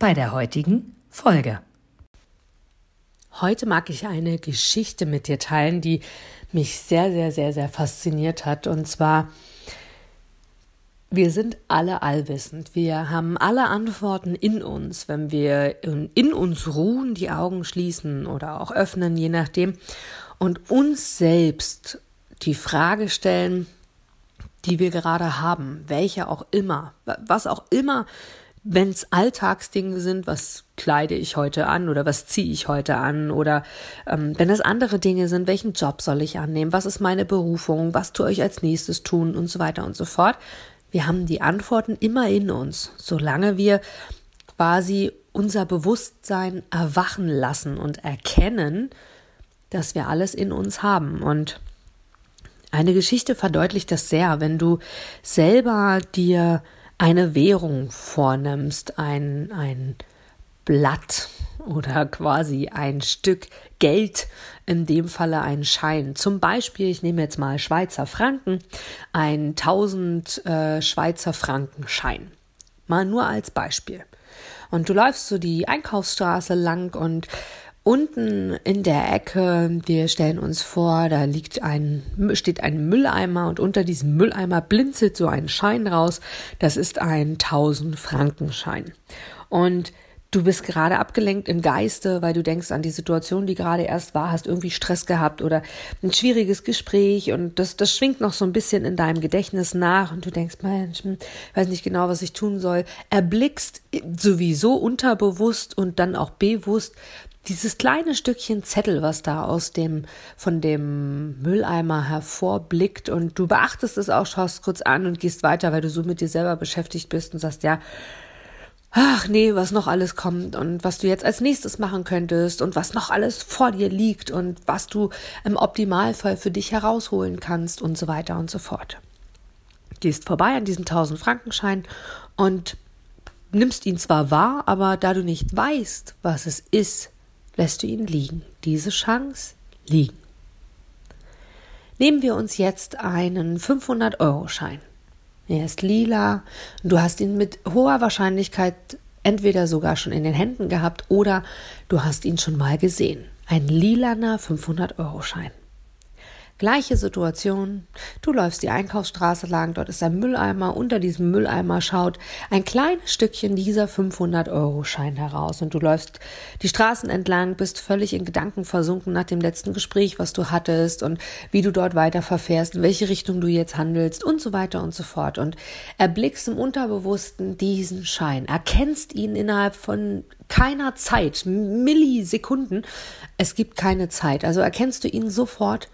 bei der heutigen Folge. Heute mag ich eine Geschichte mit dir teilen, die mich sehr, sehr, sehr, sehr fasziniert hat. Und zwar, wir sind alle allwissend. Wir haben alle Antworten in uns, wenn wir in uns ruhen, die Augen schließen oder auch öffnen, je nachdem, und uns selbst die Frage stellen, die wir gerade haben, welche auch immer, was auch immer, wenn es Alltagsdinge sind, was kleide ich heute an oder was ziehe ich heute an oder ähm, wenn es andere Dinge sind, welchen Job soll ich annehmen, was ist meine Berufung, was tue ich als nächstes tun und so weiter und so fort. Wir haben die Antworten immer in uns, solange wir quasi unser Bewusstsein erwachen lassen und erkennen, dass wir alles in uns haben und eine Geschichte verdeutlicht das sehr, wenn du selber dir eine Währung vornimmst, ein, ein Blatt oder quasi ein Stück Geld, in dem Falle ein Schein. Zum Beispiel, ich nehme jetzt mal Schweizer Franken, ein 1000 äh, Schweizer Franken Schein. Mal nur als Beispiel. Und du läufst so die Einkaufsstraße lang und Unten in der Ecke, wir stellen uns vor, da liegt ein, steht ein Mülleimer und unter diesem Mülleimer blinzelt so ein Schein raus. Das ist ein 1000 Frankenschein. Und du bist gerade abgelenkt im Geiste, weil du denkst an die Situation, die gerade erst war, hast irgendwie Stress gehabt oder ein schwieriges Gespräch und das, das schwingt noch so ein bisschen in deinem Gedächtnis nach und du denkst, Mensch, hm, weiß nicht genau, was ich tun soll. Erblickst sowieso unterbewusst und dann auch bewusst dieses kleine Stückchen Zettel, was da aus dem, von dem Mülleimer hervorblickt und du beachtest es auch, schaust kurz an und gehst weiter, weil du so mit dir selber beschäftigt bist und sagst, ja, ach nee, was noch alles kommt und was du jetzt als nächstes machen könntest und was noch alles vor dir liegt und was du im Optimalfall für dich herausholen kannst und so weiter und so fort. Gehst vorbei an diesem 1000 Frankenschein und nimmst ihn zwar wahr, aber da du nicht weißt, was es ist, lässt du ihn liegen, diese Chance liegen. Nehmen wir uns jetzt einen 500-Euro-Schein. Er ist lila. Du hast ihn mit hoher Wahrscheinlichkeit entweder sogar schon in den Händen gehabt oder du hast ihn schon mal gesehen. Ein lilaner 500-Euro-Schein. Gleiche Situation. Du läufst die Einkaufsstraße lang, dort ist ein Mülleimer. Unter diesem Mülleimer schaut ein kleines Stückchen dieser 500-Euro-Schein heraus. Und du läufst die Straßen entlang, bist völlig in Gedanken versunken nach dem letzten Gespräch, was du hattest und wie du dort weiter verfährst, in welche Richtung du jetzt handelst und so weiter und so fort. Und erblickst im Unterbewussten diesen Schein, erkennst ihn innerhalb von keiner Zeit, Millisekunden. Es gibt keine Zeit. Also erkennst du ihn sofort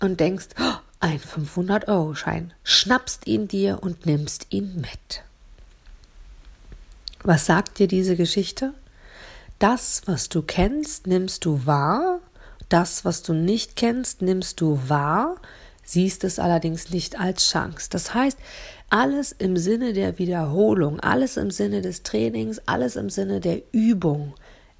und denkst, oh, ein 500-Euro-Schein, schnappst ihn dir und nimmst ihn mit. Was sagt dir diese Geschichte? Das, was du kennst, nimmst du wahr, das, was du nicht kennst, nimmst du wahr, siehst es allerdings nicht als Chance. Das heißt, alles im Sinne der Wiederholung, alles im Sinne des Trainings, alles im Sinne der Übung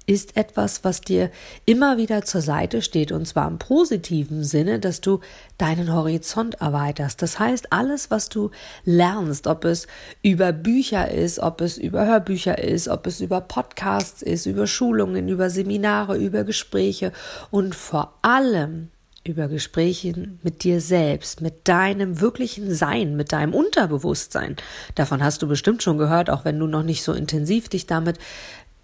ist etwas, was dir immer wieder zur Seite steht und zwar im positiven Sinne, dass du deinen Horizont erweiterst. Das heißt, alles, was du lernst, ob es über Bücher ist, ob es über Hörbücher ist, ob es über Podcasts ist, über Schulungen, über Seminare, über Gespräche und vor allem über Gespräche mit dir selbst, mit deinem wirklichen Sein, mit deinem Unterbewusstsein. Davon hast du bestimmt schon gehört, auch wenn du noch nicht so intensiv dich damit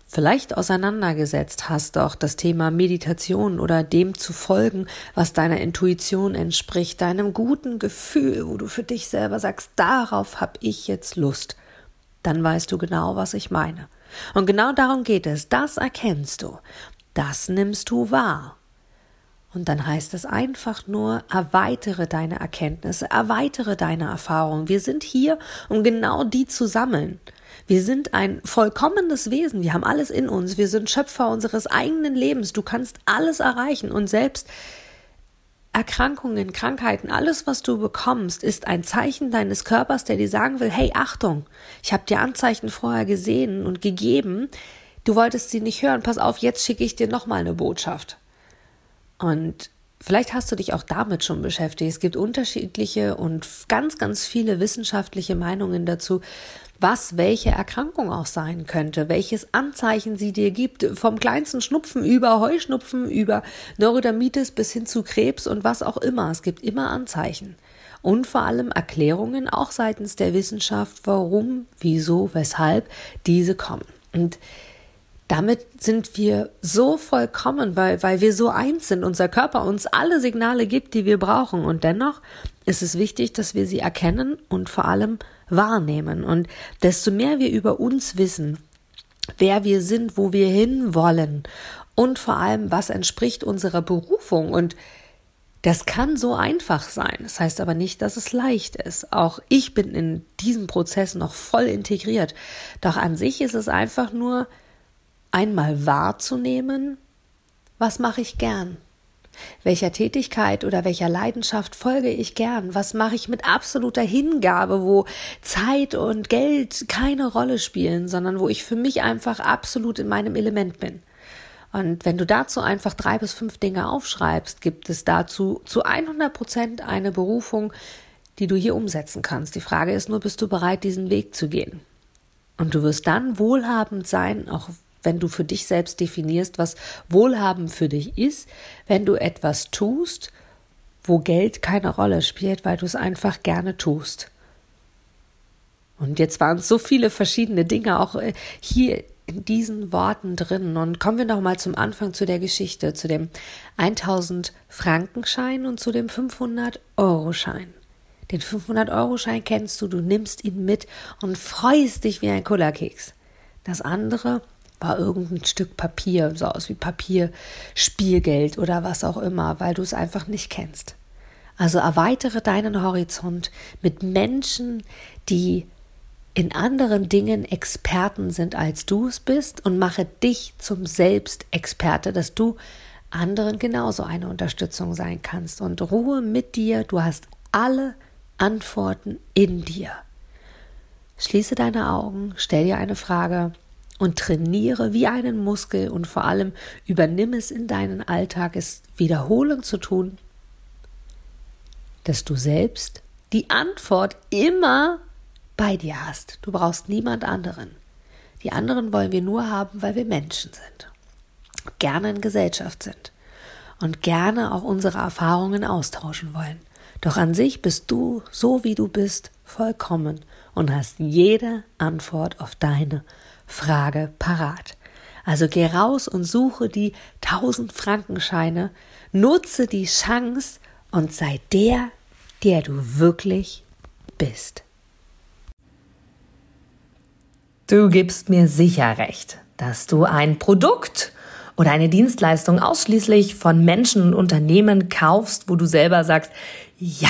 vielleicht auseinandergesetzt hast, auch das Thema Meditation oder dem zu folgen, was deiner Intuition entspricht, deinem guten Gefühl, wo du für dich selber sagst, darauf habe ich jetzt Lust, dann weißt du genau, was ich meine. Und genau darum geht es, das erkennst du, das nimmst du wahr. Und dann heißt es einfach nur, erweitere deine Erkenntnisse, erweitere deine Erfahrungen. Wir sind hier, um genau die zu sammeln. Wir sind ein vollkommenes Wesen. Wir haben alles in uns. Wir sind Schöpfer unseres eigenen Lebens. Du kannst alles erreichen und selbst Erkrankungen, Krankheiten, alles, was du bekommst, ist ein Zeichen deines Körpers, der dir sagen will, hey, Achtung, ich habe dir Anzeichen vorher gesehen und gegeben, du wolltest sie nicht hören, pass auf, jetzt schicke ich dir nochmal eine Botschaft. Und vielleicht hast du dich auch damit schon beschäftigt. Es gibt unterschiedliche und ganz, ganz viele wissenschaftliche Meinungen dazu, was welche Erkrankung auch sein könnte, welches Anzeichen sie dir gibt, vom kleinsten Schnupfen über Heuschnupfen, über Neurodermitis bis hin zu Krebs und was auch immer. Es gibt immer Anzeichen. Und vor allem Erklärungen auch seitens der Wissenschaft, warum, wieso, weshalb diese kommen. Und damit sind wir so vollkommen, weil, weil wir so eins sind, unser Körper uns alle Signale gibt, die wir brauchen. Und dennoch ist es wichtig, dass wir sie erkennen und vor allem wahrnehmen. Und desto mehr wir über uns wissen, wer wir sind, wo wir hinwollen und vor allem, was entspricht unserer Berufung und das kann so einfach sein. Das heißt aber nicht, dass es leicht ist. Auch ich bin in diesem Prozess noch voll integriert. Doch an sich ist es einfach nur einmal wahrzunehmen, was mache ich gern? Welcher Tätigkeit oder welcher Leidenschaft folge ich gern? Was mache ich mit absoluter Hingabe, wo Zeit und Geld keine Rolle spielen, sondern wo ich für mich einfach absolut in meinem Element bin? Und wenn du dazu einfach drei bis fünf Dinge aufschreibst, gibt es dazu zu 100 Prozent eine Berufung, die du hier umsetzen kannst. Die Frage ist nur, bist du bereit, diesen Weg zu gehen? Und du wirst dann wohlhabend sein, auch wenn du für dich selbst definierst, was Wohlhaben für dich ist, wenn du etwas tust, wo Geld keine Rolle spielt, weil du es einfach gerne tust. Und jetzt waren so viele verschiedene Dinge auch äh, hier in diesen Worten drin. Und kommen wir noch mal zum Anfang zu der Geschichte, zu dem 1000 Frankenschein und zu dem 500 Euro Schein. Den 500 Euro Schein kennst du, du nimmst ihn mit und freust dich wie ein Kullerkeks. Das andere war irgendein Stück Papier, so aus wie Papier, Spielgeld oder was auch immer, weil du es einfach nicht kennst. Also erweitere deinen Horizont mit Menschen, die in anderen Dingen Experten sind, als du es bist und mache dich zum Selbstexperte, dass du anderen genauso eine Unterstützung sein kannst. Und Ruhe mit dir, du hast alle Antworten in dir. Schließe deine Augen, stell dir eine Frage und trainiere wie einen Muskel und vor allem übernimm es in deinen Alltag, es wiederholend zu tun, dass du selbst die Antwort immer bei dir hast. Du brauchst niemand anderen. Die anderen wollen wir nur haben, weil wir Menschen sind, gerne in Gesellschaft sind und gerne auch unsere Erfahrungen austauschen wollen. Doch an sich bist du, so wie du bist, vollkommen und hast jede Antwort auf deine Frage parat. Also geh raus und suche die 1000 Frankenscheine, nutze die Chance und sei der, der du wirklich bist. Du gibst mir sicher recht, dass du ein Produkt oder eine Dienstleistung ausschließlich von Menschen und Unternehmen kaufst, wo du selber sagst, ja,